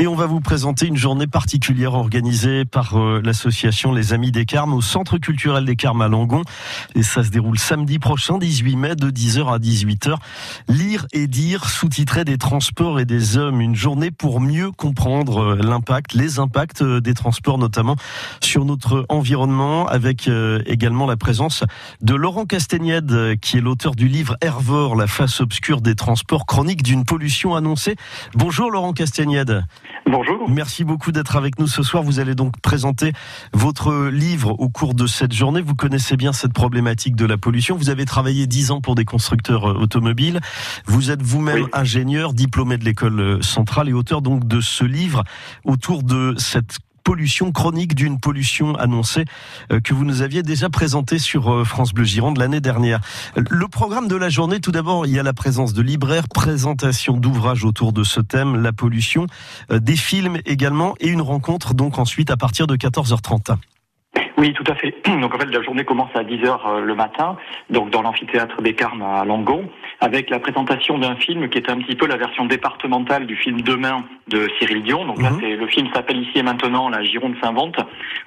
Et on va vous présenter une journée particulière organisée par euh, l'association Les Amis des Carmes au Centre culturel des Carmes à Langon. Et ça se déroule samedi prochain, 18 mai, de 10h à 18h. Lire et dire, sous-titré des transports et des hommes. Une journée pour mieux comprendre euh, l'impact, les impacts euh, des transports, notamment sur notre environnement, avec également la présence de Laurent Castagnède, qui est l'auteur du livre Hervor, la face obscure des transports, chronique d'une pollution annoncée. Bonjour Laurent Castagnède. Bonjour. Merci beaucoup d'être avec nous ce soir. Vous allez donc présenter votre livre au cours de cette journée. Vous connaissez bien cette problématique de la pollution. Vous avez travaillé dix ans pour des constructeurs euh, automobiles. Vous êtes vous-même ingénieur, diplômé de l'école euh, centrale et auteur donc de ce livre autour de cette pollution chronique d'une pollution annoncée euh, que vous nous aviez déjà présentée sur euh, France Bleu Gironde l'année dernière. Le programme de la journée, tout d'abord, il y a la présence de libraires, présentation d'ouvrages autour de ce thème, la pollution, euh, des films également et une rencontre donc ensuite à partir de 14h30. Oui, tout à fait. Donc en fait, la journée commence à 10h le matin, donc dans l'amphithéâtre des Carmes à Langon avec la présentation d'un film qui est un petit peu la version départementale du film Demain de Cyril Dion. Donc là, mhm. c'est le film s'appelle Ici et maintenant, la Gironde s'invente,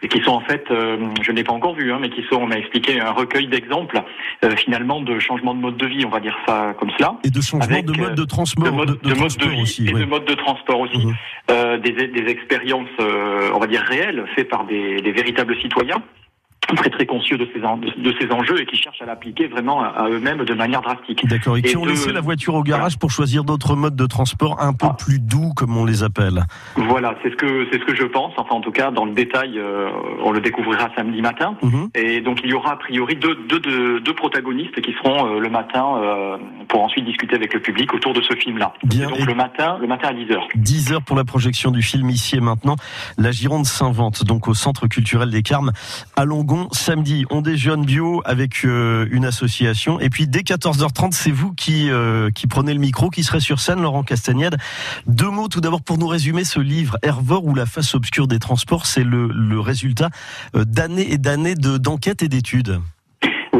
et qui sont en fait, euh, je n'ai pas encore vu, hein, mais qui sont, on m'a expliqué, un recueil d'exemples euh, finalement de changement de mode de vie, on va dire ça comme cela. Et de changement de mode de transport, de, mode de, vie aussi, et de mode de transport aussi. Mhm. Euh, des, des, expériences, on va dire réelles, faites par des, des véritables citoyens très très conscients de ces, de, ces enjeux et qui cherchent à l'appliquer vraiment à, eux-mêmes de manière drastique. D'accord. Et, qui ont laissé la voiture au garage pour choisir d'autres modes de transport un peu ah. plus doux, comme on les appelle. Voilà, c'est ce que c'est ce que je pense. Enfin, en tout cas, dans le détail, euh, on le découvrira samedi matin. Mhm. Et donc, il y aura a priori deux, deux, deux, deux protagonistes qui seront euh, le matin euh, pour ensuite discuter avec le public autour de ce film-là. Bien. donc le matin, le matin à 10 h 10 h pour la projection du film ici et maintenant. La Gironde s'invente donc au Centre culturel des Carmes à Longon samedi. On déjeune bio avec euh, une association. Et puis dès 14h30, c'est vous qui, euh, qui prenez le micro, qui serez sur scène, Laurent Castagnède. Deux mots tout d'abord pour nous résumer ce livre, Hervor ou la face obscure des transports. C'est le, le résultat euh, d'années et d'années d'enquêtes et d'études.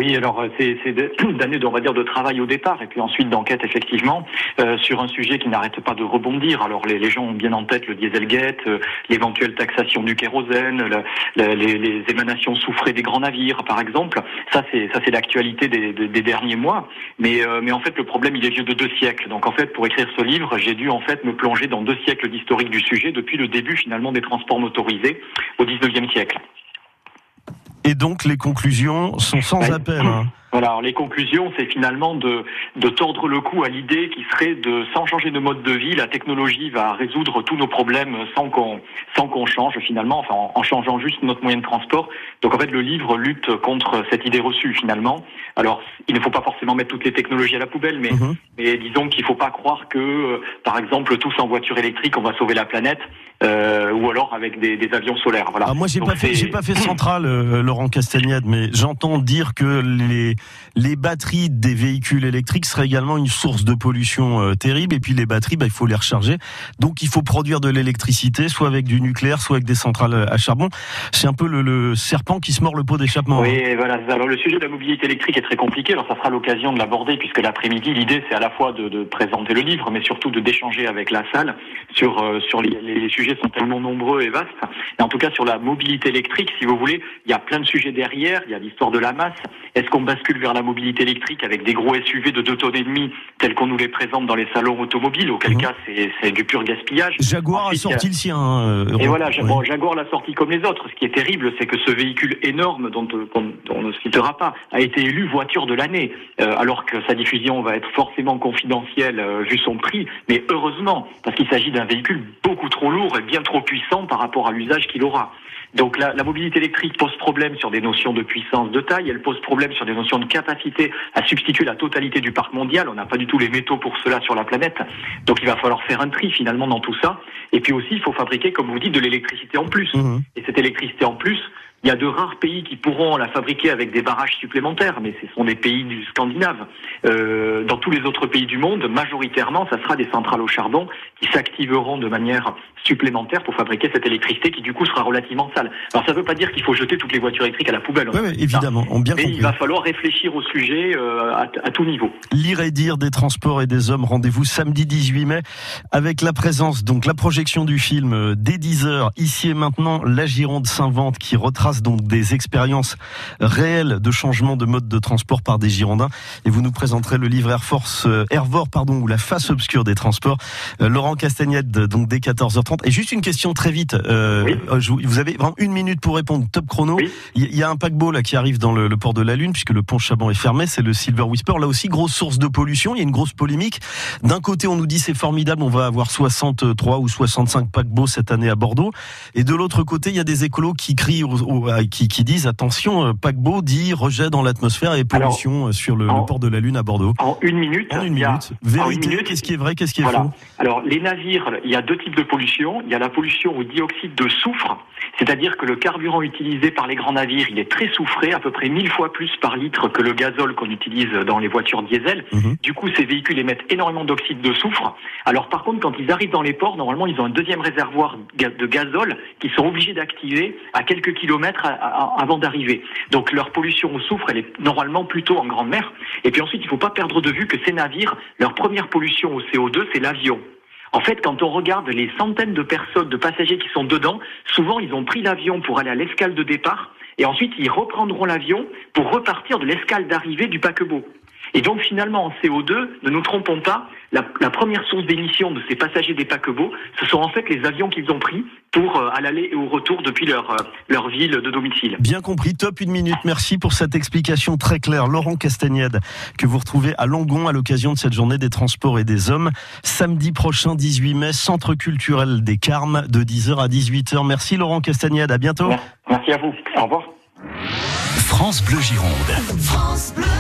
Oui, alors euh, c'est d'années, on va dire, de travail au départ, et puis ensuite d'enquête effectivement euh, sur un sujet qui n'arrête pas de rebondir. Alors les, gens ont bien en tête le dieselgate, euh, l'éventuelle taxation du kérosène, les, émanations souffrées des grands navires, par exemple. Ça, c'est ça, c'est l'actualité des, derniers mois. Mais mais en fait, le problème, il est vieux de deux siècles. Donc en fait, pour écrire ce livre, j'ai dû en fait me plonger dans deux siècles d'historique du sujet depuis le début finalement des transports motorisés au 19e siècle. Et donc les conclusions sont sans appel. Hein. Voilà, alors les conclusions, c'est finalement de, de tordre le cou à l'idée qui serait de, sans changer de mode de vie, la technologie va résoudre tous nos problèmes sans qu'on sans qu'on change finalement, enfin en, changeant juste notre moyen de transport. Donc en fait, le livre lutte contre cette idée reçue finalement. Alors, il ne faut pas forcément mettre toutes les technologies à la poubelle, mais, mhm. mais disons qu'il ne faut pas croire que, euh, par exemple, tous en voiture électrique, on va sauver la planète. Euh, ou alors avec des, des, avions solaires. Voilà. Ah, moi, j'ai pas fait, j'ai pas fait centrale, euh, Laurent Castagnade, mais j'entends dire que les les batteries des véhicules électriques seraient également une source de pollution euh, terrible. Et puis les batteries, bah, il faut les recharger. Donc il faut produire de l'électricité, soit avec du nucléaire, soit avec des centrales à charbon. C'est un peu le, serpent qui se mord le pot d'échappement. Oui, hein. voilà. Alors le sujet de la mobilité électrique est très compliqué. Alors ça sera l'occasion de l'aborder puisque l'après-midi, l'idée c'est à la fois de, de, présenter le livre, mais surtout de d'échanger avec la salle sur euh, sur les, les, sujets sont tellement nombreux et vastes. Et en tout cas sur la mobilité électrique, si vous voulez, il y a plein de sujets derrière. Il y a l'histoire de la masse. Est-ce qu'on bascule vers la mobilité électrique avec des gros SUV de 2 tonnes et demi tels qu'on nous les présente dans les salons automobiles, auquel mhm. cas c'est du pur gaspillage. Jaguar a sorti le sien. Hein, et voilà, Jaguar l'a sorti comme les autres. Ce qui est terrible, c'est que ce véhicule énorme dont, on ne citera pas a été élu voiture de l'année, euh, alors que sa diffusion va être forcément confidentielle euh, vu son prix. Mais heureusement, parce qu'il s'agit d'un véhicule beaucoup trop lourd bien trop puissant par rapport à l'usage qu'il aura. Donc la, la, mobilité électrique pose problème sur des notions de puissance, de taille, elle pose problème sur des notions de capacité à substituer la totalité du parc mondial. On n'a pas du tout les métaux pour cela sur la planète. Donc il va falloir faire un tri finalement dans tout ça. Et puis aussi, il faut fabriquer, comme vous dites, de l'électricité en plus. Mmh. Et cette électricité en plus, il y a de rares pays qui pourront la fabriquer avec des barrages supplémentaires, mais ce sont des pays du Scandinave. Euh, dans tous les autres pays du monde, majoritairement, ça sera des centrales au charbon qui s'activeront de manière supplémentaire pour fabriquer cette électricité qui du coup sera relativement environnementale. Alors ça ne veut pas dire qu'il faut jeter toutes les voitures électriques à la poubelle. Oui, évidemment, on bien Mais compris. il va falloir réfléchir au sujet euh, à, à tout niveau. Lire et dire des transports et des hommes. Rendez-vous samedi 18 mai avec la présence, donc la projection du film euh, dès 10h. Ici et maintenant, la Gironde s'invente qui retrace donc des expériences réelles de changement de mode de transport par des Girondins. Et vous nous présenterez le livre Air Force, euh, Airvor, pardon, ou la face obscure des transports. Laurent Castagnette, donc dès 14h30. Et juste une question très vite. Euh, Oui. euh, vous avez vraiment une minute pour répondre. Top chrono. Oui. Il y- a un paquebot là qui arrive dans le, le port de la Lune puisque le pont Chaban est fermé. C'est le Silver Whisper. Là aussi, grosse source de pollution. Il y a une grosse polémique. D'un côté, on nous dit c'est formidable, on va avoir 63 ou 65 paquebots cette année à Bordeaux. Et de l'autre côté, il y a des écolos qui crient, à- qui, qui disent attention, euh, paquebot dit rejet dans l'atmosphère et pollution euh, sur le, en- le port de la Lune à Bordeaux. En une minute, En une a- minute. une Vérité, qu'est-ce qui est vrai, qu'est-ce qui est Voilà. faux? Alors, les navires, il y a deux types de pollution. Il y a la pollution au dioxyde de soufre, c'est-à-dire que le carburant utilisé par les grands navires, il est très soufré, à peu près 1000 fois plus par litre que le gazole qu'on utilise dans les voitures diesel. Mhm. Du coup, ces véhicules émettent énormément d'oxyde de soufre. Alors, par contre, quand ils arrivent dans les ports, normalement, ils ont un deuxième réservoir de gazole qu'ils sont obligés d'activer à quelques kilomètres avant d'arriver. Donc, leur pollution au soufre, elle est normalement plutôt en grande mer. Et puis ensuite, il ne faut pas perdre de vue que ces navires, leur première pollution au CO2, c'est l'avion. En fait, quand on regarde les centaines de personnes, de passagers qui sont dedans, souvent ils ont pris l'avion pour aller à l'escale de départ et ensuite ils reprendront l'avion pour repartir de l'escale d'arrivée du paquebot. Et donc finalement en CO2, ne nous trompons pas, la, la première source d'émission de ces passagers des paquebots, ce sont en fait les avions qu'ils ont pris pour euh, à l'aller et au retour depuis leur, euh, leur ville de domicile. Bien compris, top une minute. Merci pour cette explication très claire. Laurent Castagnède, que vous retrouvez à Langon à l'occasion de cette journée des transports et des hommes. Samedi prochain, 18 mai, Centre culturel des Carmes, de 10h à 18h. Merci Laurent Castagnède, à bientôt. Merci à vous. Au revoir. France Bleu Gironde. France Bleu.